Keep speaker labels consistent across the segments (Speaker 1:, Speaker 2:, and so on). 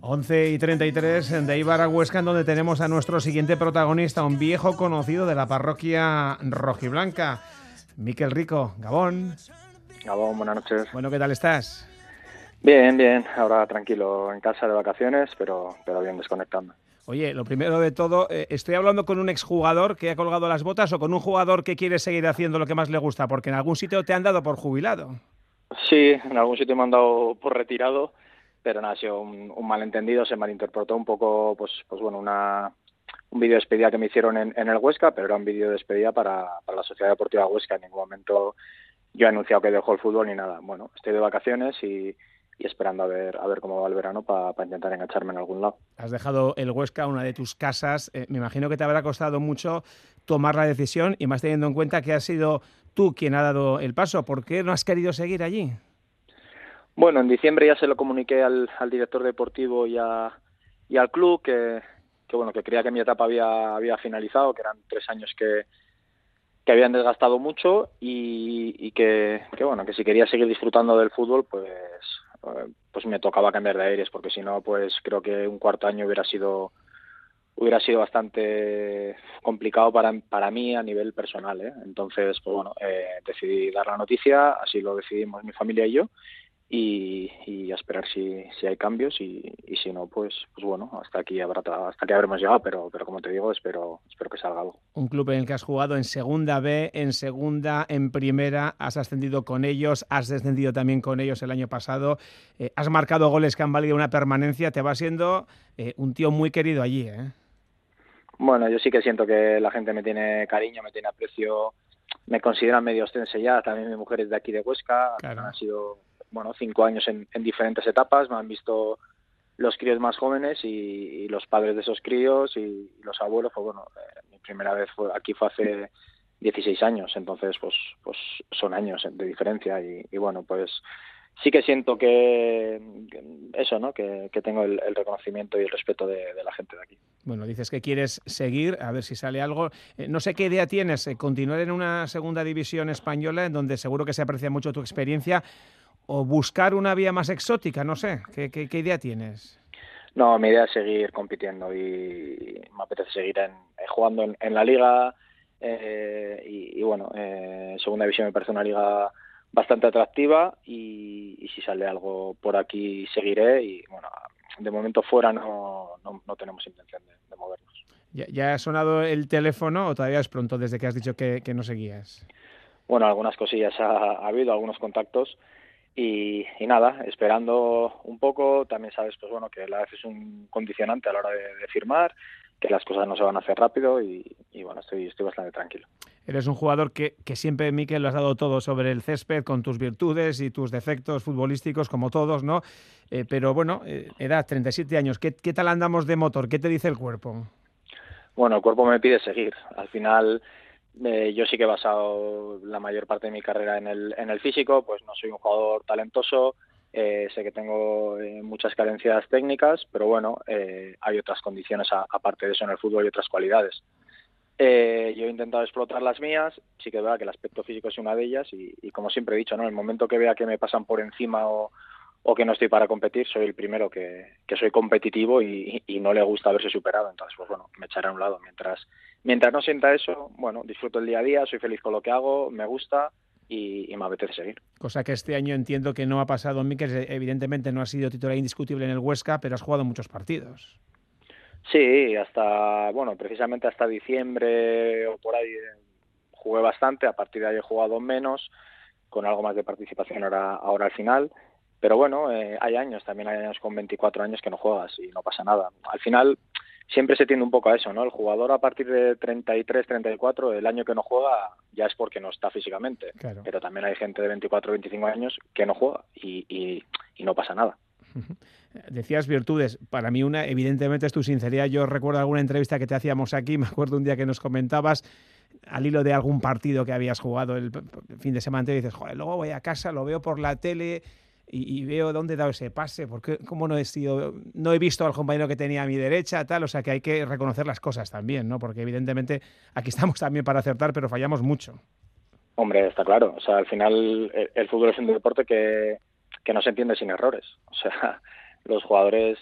Speaker 1: 11 y 33 de Ibar a Huesca, en donde tenemos a nuestro siguiente protagonista, un viejo conocido de la parroquia rojiblanca, Miquel Rico, Gabón.
Speaker 2: Gabón, buenas noches.
Speaker 1: Bueno, ¿qué tal estás?
Speaker 2: Bien, bien, ahora tranquilo en casa de vacaciones, pero, pero bien desconectando.
Speaker 1: Oye, lo primero de todo, eh, ¿estoy hablando con un exjugador que ha colgado las botas o con un jugador que quiere seguir haciendo lo que más le gusta? Porque en algún sitio te han dado por jubilado.
Speaker 2: Sí, en algún sitio me han dado por retirado pero no ha sido un, malentendido, se malinterpretó un poco, pues, pues bueno, una, un vídeo de despedida que me hicieron en, el Huesca, pero era un vídeo de despedida para, para la Sociedad Deportiva Huesca. En ningún momento yo he anunciado que dejo el fútbol ni nada. Bueno, estoy de vacaciones y, esperando a ver a ver cómo va el verano para intentar engancharme en algún lado.
Speaker 1: Has dejado el Huesca, una de tus casas. Eh, me imagino que te habrá costado mucho tomar la decisión y más teniendo en cuenta que has sido tú quien ha dado el paso. ¿Por qué no has querido seguir allí?
Speaker 2: Bueno, en diciembre ya se lo comuniqué al, director deportivo y, y al club que, bueno que creía que mi etapa había, finalizado, que eran tres años que, que habían desgastado mucho y, que, bueno que si quería seguir disfrutando del fútbol pues pues me tocaba cambiar de aires porque si no pues creo que un cuarto año hubiera sido hubiera sido bastante complicado para, para mí a nivel personal ¿eh? entonces pues bueno eh, decidí dar la noticia así lo decidimos mi familia y yo y, y a esperar si, si hay cambios y, y, si no pues pues bueno hasta aquí habrá hasta aquí habremos llegado pero pero como te digo espero espero que salga algo
Speaker 1: un club en el que has jugado en segunda B en segunda en primera has ascendido con ellos has descendido también con ellos el año pasado eh, has marcado goles que han valido una permanencia te va siendo eh, un tío muy querido allí ¿eh?
Speaker 2: bueno yo sí que siento que la gente me tiene cariño me tiene aprecio me consideran medio ostense ya también mi mujer es de aquí de Huesca claro. ha sido bueno, cinco años en, diferentes etapas, me han visto los críos más jóvenes y, los padres de esos críos y, los abuelos, pues bueno, eh, mi primera vez fue, aquí fue hace 16 años, entonces pues, pues son años de diferencia y, bueno, pues sí que siento que, eso, ¿no? Que, tengo el, reconocimiento y el respeto de, la gente de aquí.
Speaker 1: Bueno, dices que quieres seguir, a ver si sale algo. Eh, no sé qué idea tienes, eh, continuar en una segunda división española, en donde seguro que se aprecia mucho tu experiencia, o buscar una vía más exótica, no sé, ¿qué, qué, idea tienes?
Speaker 2: No, mi idea es seguir compitiendo y me apetece seguir en, eh, jugando en, la liga eh, y, bueno, eh, segunda división me parece una liga bastante atractiva y, si sale algo por aquí seguiré y bueno, de momento fuera no, no, tenemos intención de, movernos.
Speaker 1: ¿Ya, ha sonado el teléfono o todavía es pronto desde que has dicho que, no seguías?
Speaker 2: Bueno, algunas cosillas ha, ha habido, algunos contactos y, nada, esperando un poco, también sabes pues bueno que la vez es un condicionante a la hora de, firmar, que las cosas no se van a hacer rápido y, bueno, estoy, estoy bastante tranquilo.
Speaker 1: Eres un jugador que, que siempre, Miquel, lo has dado todo sobre el césped, con tus virtudes y tus defectos futbolísticos, como todos, ¿no? Eh, pero bueno, eh, edad, 37 años, ¿qué, ¿qué tal andamos de motor? ¿Qué te dice el cuerpo?
Speaker 2: Bueno, el cuerpo me pide seguir. Al final eh, yo sí que he basado la mayor parte de mi carrera en el, en el físico, pues no soy un jugador talentoso, eh, sé que tengo eh, muchas carencias técnicas, pero bueno, hay otras condiciones aparte de eso en el fútbol y otras cualidades. yo he intentado explotar las mías, sí que es verdad que el aspecto físico es una de ellas y, y como siempre he dicho, ¿no? el momento que vea que me pasan por encima o, o que no estoy para competir, soy el primero que, soy competitivo y, no le gusta verse superado. Entonces, pues bueno, me echaré a un lado. Mientras, mientras no sienta eso, bueno, disfruto el día a día, soy feliz con lo que hago, me gusta y, me apetece seguir.
Speaker 1: Cosa que este año entiendo que no ha pasado, Miquel. Evidentemente no ha sido titular indiscutible en el Huesca, pero has jugado muchos partidos.
Speaker 2: Sí, hasta, bueno, precisamente hasta diciembre o por ahí eh, jugué bastante. A partir de ahí he jugado menos, con algo más de participación ahora, ahora al final pero bueno, eh, hay años, también hay años con 24 años que no juegas y no pasa nada. Al final siempre se tiende un poco a eso, ¿no? El jugador a partir de 33, 34, el año que no juega ya es porque no está físicamente. Pero también hay gente de 24, 25 años que no juega y, y, y no pasa nada.
Speaker 1: Decías virtudes. Para mí una, evidentemente, es tu sinceridad. Yo recuerdo alguna entrevista que te hacíamos aquí. Me acuerdo un día que nos comentabas al hilo de algún partido que habías jugado el fin de semana y dices, joder, luego voy a casa, lo veo por la tele y, veo dónde he dado ese pase, porque cómo no he sido, no he visto al compañero que tenía a mi derecha, tal, o sea que hay que reconocer las cosas también, ¿no? Porque evidentemente aquí estamos también para acertar, pero fallamos mucho.
Speaker 2: Hombre, está claro, o sea, al final el, fútbol es un deporte que, que no se entiende sin errores, o sea, los jugadores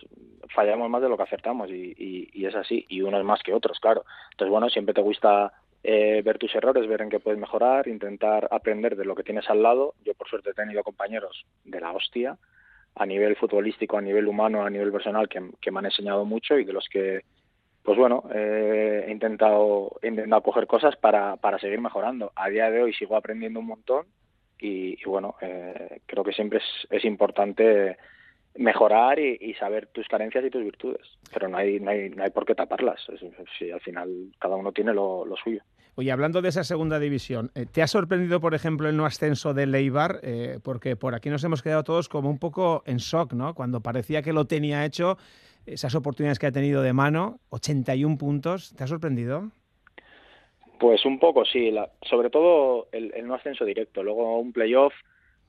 Speaker 2: fallamos más de lo que acertamos y, y, es así, y unos más que otros, claro. Entonces, bueno, siempre te gusta eh, ver tus errores, ver en qué puedes mejorar, intentar aprender de lo que tienes al lado. Yo, por suerte, he tenido compañeros de la hostia, a nivel futbolístico, a nivel humano, a nivel personal, que, me han enseñado mucho y de los que pues bueno, eh, he intentado he coger cosas para, seguir mejorando. A día de hoy sigo aprendiendo un montón y, bueno, eh, creo que siempre es importante mejorar y, saber tus carencias y tus virtudes, pero no hay, no hay, no hay por qué taparlas. Si al final cada uno tiene lo, suyo.
Speaker 1: Oye, hablando de esa segunda división, eh, ¿te ha sorprendido, por ejemplo, el no ascenso de Leibar? Eh, porque por aquí nos hemos quedado todos como un poco en shock, ¿no? Cuando parecía que lo tenía hecho, esas oportunidades que ha tenido de mano, 81 puntos, ¿te ha sorprendido?
Speaker 2: Pues un poco, sí. sobre todo el, no ascenso directo. Luego un playoff,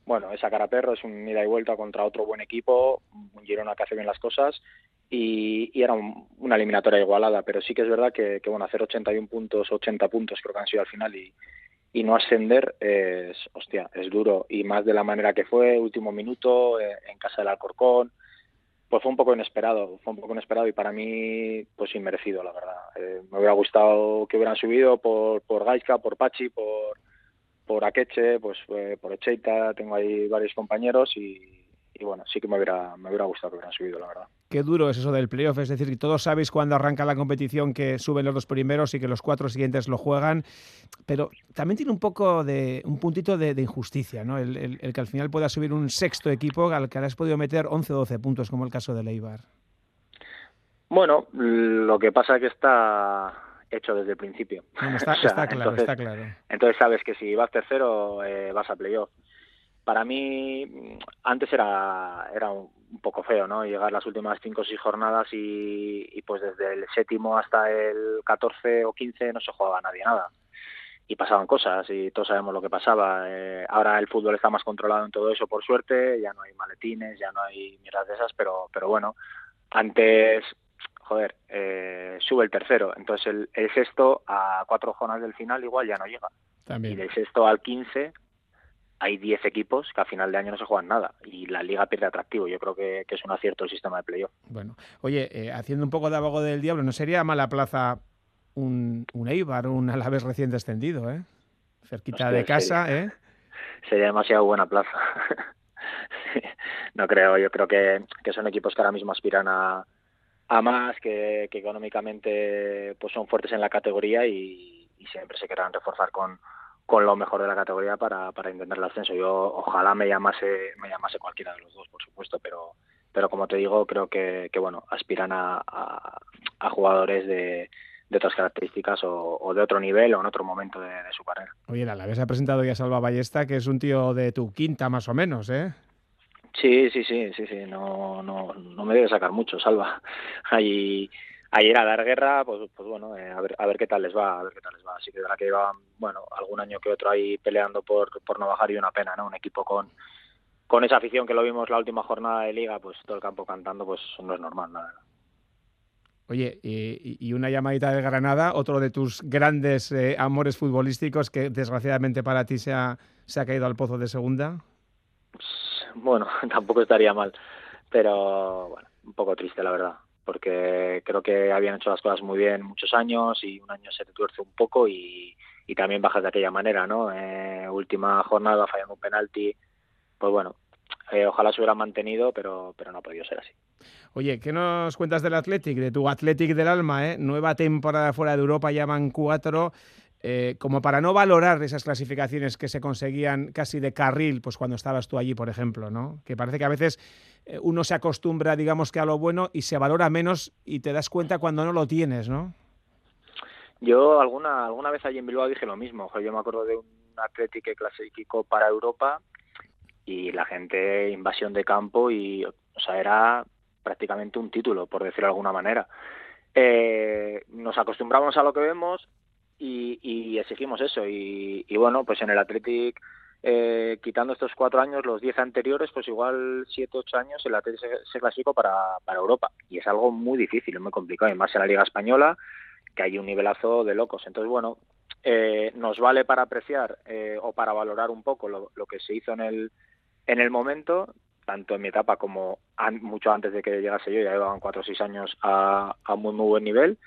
Speaker 2: bueno, esa cara perro, es un ida y vuelta contra otro buen equipo, un Girona que hace bien las cosas y, era una eliminatoria igualada. Pero sí que es verdad que, bueno, hacer 81 puntos, 80 puntos creo que han sido al final y, no ascender es, hostia, es duro. Y más de la manera que fue, último minuto, eh, en casa del Alcorcón pues fue un poco inesperado, fue un poco inesperado y para mí pues inmerecido, la verdad. Eh, me hubiera gustado que hubieran subido por, por Gaisca, por Pachi, por, por Akeche, pues eh, por Echeita, tengo ahí varios compañeros y, y bueno, sí que me hubiera, me hubiera gustado que hubieran subido, la verdad.
Speaker 1: Qué duro es eso del playoff, es decir, que todos sabéis cuando arranca la competición que suben los dos primeros y que los cuatro siguientes lo juegan, pero también tiene un poco de, un puntito de, injusticia, ¿no? El, que al final pueda subir un sexto equipo al que has podido meter 11 o 12 puntos, como el caso de Leibar.
Speaker 2: Bueno, lo que pasa es que está hecho desde el principio.
Speaker 1: está, claro, está claro.
Speaker 2: Entonces sabes que si vas tercero eh, vas a playoff para mí antes era, era un, poco feo, ¿no? Llegar las últimas cinco o seis jornadas y, pues desde el séptimo hasta el 14 o 15 no se jugaba nadie nada. Y pasaban cosas y todos sabemos lo que pasaba. Eh, ahora el fútbol está más controlado en todo eso, por suerte. Ya no hay maletines, ya no hay mierdas de esas, pero, pero bueno, antes, joder, eh, sube el tercero. Entonces el, el, sexto a cuatro jornadas del final igual ya no llega.
Speaker 1: También.
Speaker 2: Y del sexto al 15 hay 10 equipos que a final de año no se juegan nada y la liga pierde atractivo. Yo creo que, es un acierto el sistema de playoff.
Speaker 1: Bueno, oye, eh, haciendo un poco de abogado del diablo, ¿no sería mala plaza un, un Eibar, un Alavés recién descendido, eh? Cerquita de casa,
Speaker 2: ¿eh? Sería demasiado buena plaza. no creo, yo creo que, son equipos que ahora mismo aspiran a, a más, que, económicamente pues son fuertes en la categoría y, y siempre se querrán reforzar con con lo mejor de la categoría para, para intentar el ascenso. Yo ojalá me llamase, me llamase cualquiera de los dos, por supuesto, pero, pero como te digo, creo que, que bueno, aspiran a, a, jugadores de, de otras características o, de otro nivel o en otro momento de, su carrera.
Speaker 1: Oye, la vez ha presentado ya Salva Ballesta, que es un tío de tu quinta más o menos, ¿eh?
Speaker 2: Sí, sí, sí, sí, sí, no, no, no me debe sacar mucho, Salva. Ahí ayer a dar guerra, pues, pues bueno, eh, a, ver, a ver qué tal les va, a ver qué tal les va. Así que de la que llevaban, bueno, algún año que otro ahí peleando por, por no bajar y una pena, ¿no? Un equipo con, con esa afición que lo vimos la última jornada de liga, pues todo el campo cantando, pues no es normal, nada.
Speaker 1: Oye, y, una llamadita de Granada, otro de tus grandes eh, amores futbolísticos que desgraciadamente para ti se ha, se ha caído al pozo de segunda.
Speaker 2: Bueno, tampoco estaría mal, pero bueno, un poco triste la verdad porque creo que habían hecho las cosas muy bien muchos años y un año se te tuerce un poco y, también bajas de aquella manera, ¿no? Eh, última jornada fallando un penalti, pues bueno, eh, ojalá se hubiera mantenido, pero, pero no ha podido ser así.
Speaker 1: Oye, ¿qué nos cuentas del Athletic, de tu Athletic del alma? Eh? Nueva temporada fuera de Europa, ya van cuatro. Eh, como para no valorar esas clasificaciones que se conseguían casi de carril, pues cuando estabas tú allí, por ejemplo, ¿no? Que parece que a veces eh, uno se acostumbra, digamos que a lo bueno y se valora menos y te das cuenta cuando no lo tienes, ¿no?
Speaker 2: Yo alguna alguna vez allí en Bilbao dije lo mismo. Yo me acuerdo de un Atlético que clasificó para Europa y la gente invasión de campo y, o sea, era prácticamente un título, por decirlo de alguna manera. Eh, nos acostumbramos a lo que vemos y, exigimos eso. Y, bueno, pues en el Athletic, eh, quitando estos cuatro años, los diez anteriores, pues igual siete, ocho años el Athletic se, clasificó para, para Europa. Y es algo muy difícil, muy complicado, y más en la Liga Española, que hay un nivelazo de locos. Entonces, bueno, eh, nos vale para apreciar eh, o para valorar un poco lo, que se hizo en el, en el momento tanto en mi etapa como mucho antes de que llegase yo, ya llevaban cuatro o seis años a, a muy, muy buen nivel.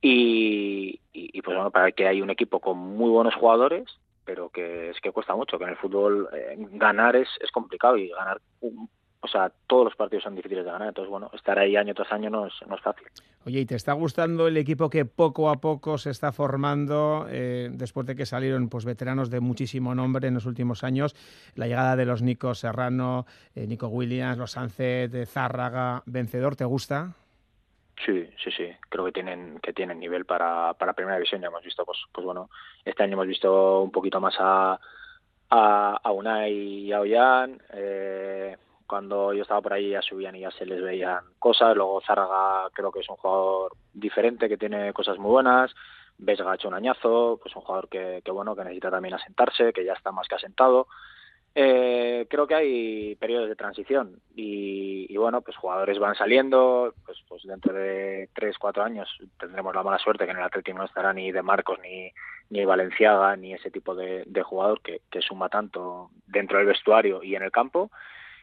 Speaker 2: Y, y, pues bueno, para que hay un equipo con muy buenos jugadores, pero que es que cuesta mucho, que en el fútbol eh, ganar es, es complicado y ganar un, o sea, todos los partidos son difíciles de ganar. Entonces, bueno, estar ahí año tras año no es, no es fácil.
Speaker 1: Oye, ¿y te está gustando el equipo que poco a poco se está formando eh, después de que salieron pues veteranos de muchísimo nombre en los últimos años? La llegada de los Nico Serrano, eh, Nico Williams, los Sánchez, de Zárraga, vencedor, ¿te gusta?
Speaker 2: Sí, sí, sí. Creo que tienen que tienen nivel para, para primera división. Ya hemos visto, pues, pues bueno, este año hemos visto un poquito más a, a, a Unai y a Ollán. Eh, cuando yo estaba por ahí ya subían y ya se les veían cosas. Luego Zárraga creo que es un jugador diferente, que tiene cosas muy buenas. Vesga ha hecho un añazo, pues un jugador que, que bueno, que necesita también asentarse, que ya está más que asentado. Eh, creo que hay periodos de transición y, y, bueno, pues jugadores van saliendo, pues, pues dentro de tres, cuatro años tendremos la mala suerte que en el Atlético no estará ni de Marcos ni, ni Valenciaga ni ese tipo de, jugador que, que suma tanto dentro del vestuario y en el campo.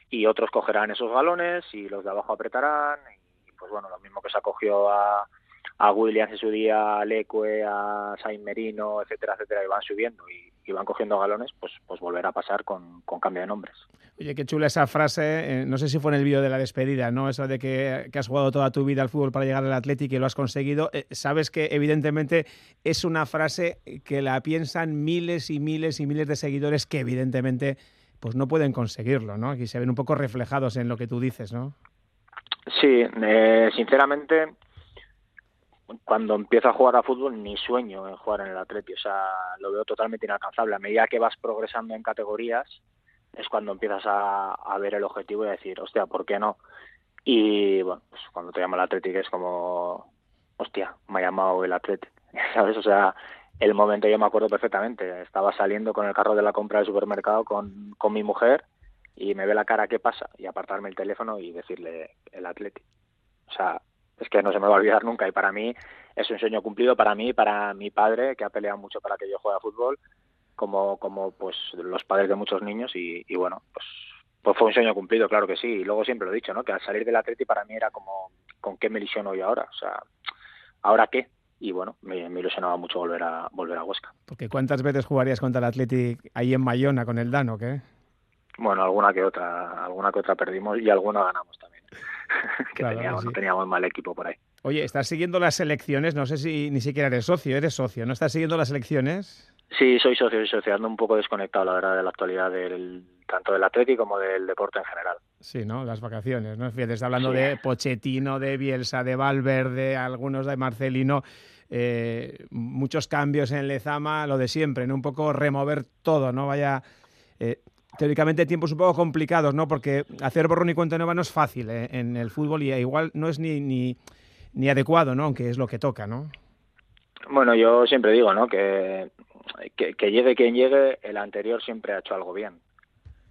Speaker 2: Y otros cogerán esos galones y los de abajo apretarán y pues bueno, lo mismo que se acogió a, a Williams en su día, a Leque, a Sain Merino, etcétera, etcétera, y van subiendo y, y, van cogiendo galones, pues, pues volverá a pasar con, con cambio de nombres.
Speaker 1: Oye, qué chula esa frase, eh, no sé si fue en el vídeo de la despedida, ¿no? Eso de que, que, has jugado toda tu vida al fútbol para llegar al Atlético y lo has conseguido. Eh, sabes que evidentemente es una frase que la piensan miles y miles y miles de seguidores que evidentemente pues no pueden conseguirlo, ¿no? Aquí se ven un poco reflejados en lo que tú dices, ¿no?
Speaker 2: Sí, eh, sinceramente, cuando empiezo a jugar a fútbol ni sueño en jugar en el Atleti, o sea, lo veo totalmente inalcanzable. A medida que vas progresando en categorías es cuando empiezas a, ver el objetivo y a decir, hostia, ¿por qué no? Y bueno, pues cuando te llama el Atleti es como, hostia, me ha llamado el Atleti, ¿sabes? O sea, el momento yo me acuerdo perfectamente. Estaba saliendo con el carro de la compra del supermercado con, con mi mujer y me ve la cara qué pasa y apartarme el teléfono y decirle el Atleti. O sea, es que no se me va a olvidar nunca y para mí es un sueño cumplido para mí, para mi padre que ha peleado mucho para que yo juegue a fútbol, como como pues los padres de muchos niños y, y bueno, pues pues fue un sueño cumplido, claro que sí. Y luego siempre lo he dicho, ¿no? Que al salir del Atleti para mí era como, ¿con qué me ilusiono yo ahora? O sea, ¿ahora qué? y bueno, me, me, ilusionaba mucho volver a volver a Huesca.
Speaker 1: Porque ¿cuántas veces jugarías contra el Athletic ahí en Bayona con el Dano, qué?
Speaker 2: Bueno, alguna que otra, alguna que otra perdimos y alguna ganamos también. que claro, teníamos, sí. no teníamos mal equipo por ahí.
Speaker 1: Oye, ¿estás siguiendo las elecciones? No sé si ni siquiera eres socio, eres socio, ¿no estás siguiendo las elecciones?
Speaker 2: Sí, soy socio, soy socio, ando un poco desconectado, la verdad, de la actualidad del tanto del Atlético como del deporte en general.
Speaker 1: Sí, ¿no? Las vacaciones, ¿no? Fíjate, está hablando sí. de Pochettino, de Bielsa, de Valverde, algunos de Marcelino eh, muchos cambios en Lezama, lo de siempre, ¿no? Un poco remover todo, ¿no? Vaya. Eh, teóricamente tiempos un poco complicados, ¿no? Porque hacer borrón y cuenta nueva no es fácil ¿eh? en el fútbol y igual no es ni, ni, ni adecuado, ¿no? Aunque es lo que toca, ¿no?
Speaker 2: Bueno, yo siempre digo, ¿no? Que, que, llegue quien llegue, el anterior siempre ha hecho algo bien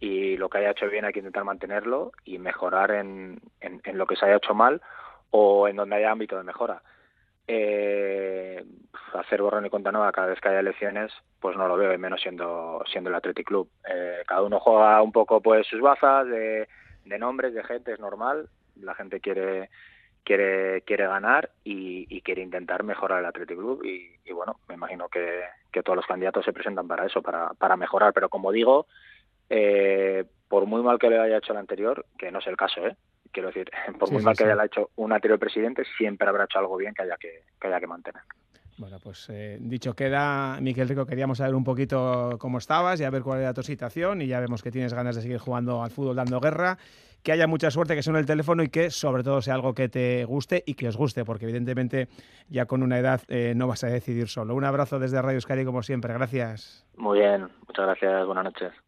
Speaker 2: y lo que haya hecho bien hay que intentar mantenerlo y mejorar en, en, lo que se haya hecho mal o en donde haya ámbito de mejora eh, hacer borrón y cuenta nueva cada vez que haya elecciones, pues no lo veo, y menos siendo siendo el Athletic Club. Eh, cada uno juega un poco pues sus bazas de, nombres, de gente, es normal. La gente quiere quiere quiere ganar y, quiere intentar mejorar el Athletic Club y, y bueno, me imagino que, que, todos los candidatos se presentan para eso, para, para mejorar. Pero como digo, eh, por muy mal que le haya hecho el anterior, que no es el caso, ¿eh? Quiero decir, por muy sí, mal sí, que haya hecho un anterior presidente, siempre habrá hecho algo bien que haya que, que haya que mantener.
Speaker 1: Bueno, pues eh, dicho queda, Miquel Rico, queríamos saber un poquito cómo estabas y a ver cuál era tu situación y ya vemos que tienes ganas de seguir jugando al fútbol dando guerra, que haya mucha suerte, que suene el teléfono y que sobre todo sea algo que te guste y que os guste, porque evidentemente ya con una edad eh, no vas a decidir solo. Un abrazo desde Radio Euskadi como siempre, gracias.
Speaker 2: Muy bien, muchas gracias, buenas noches.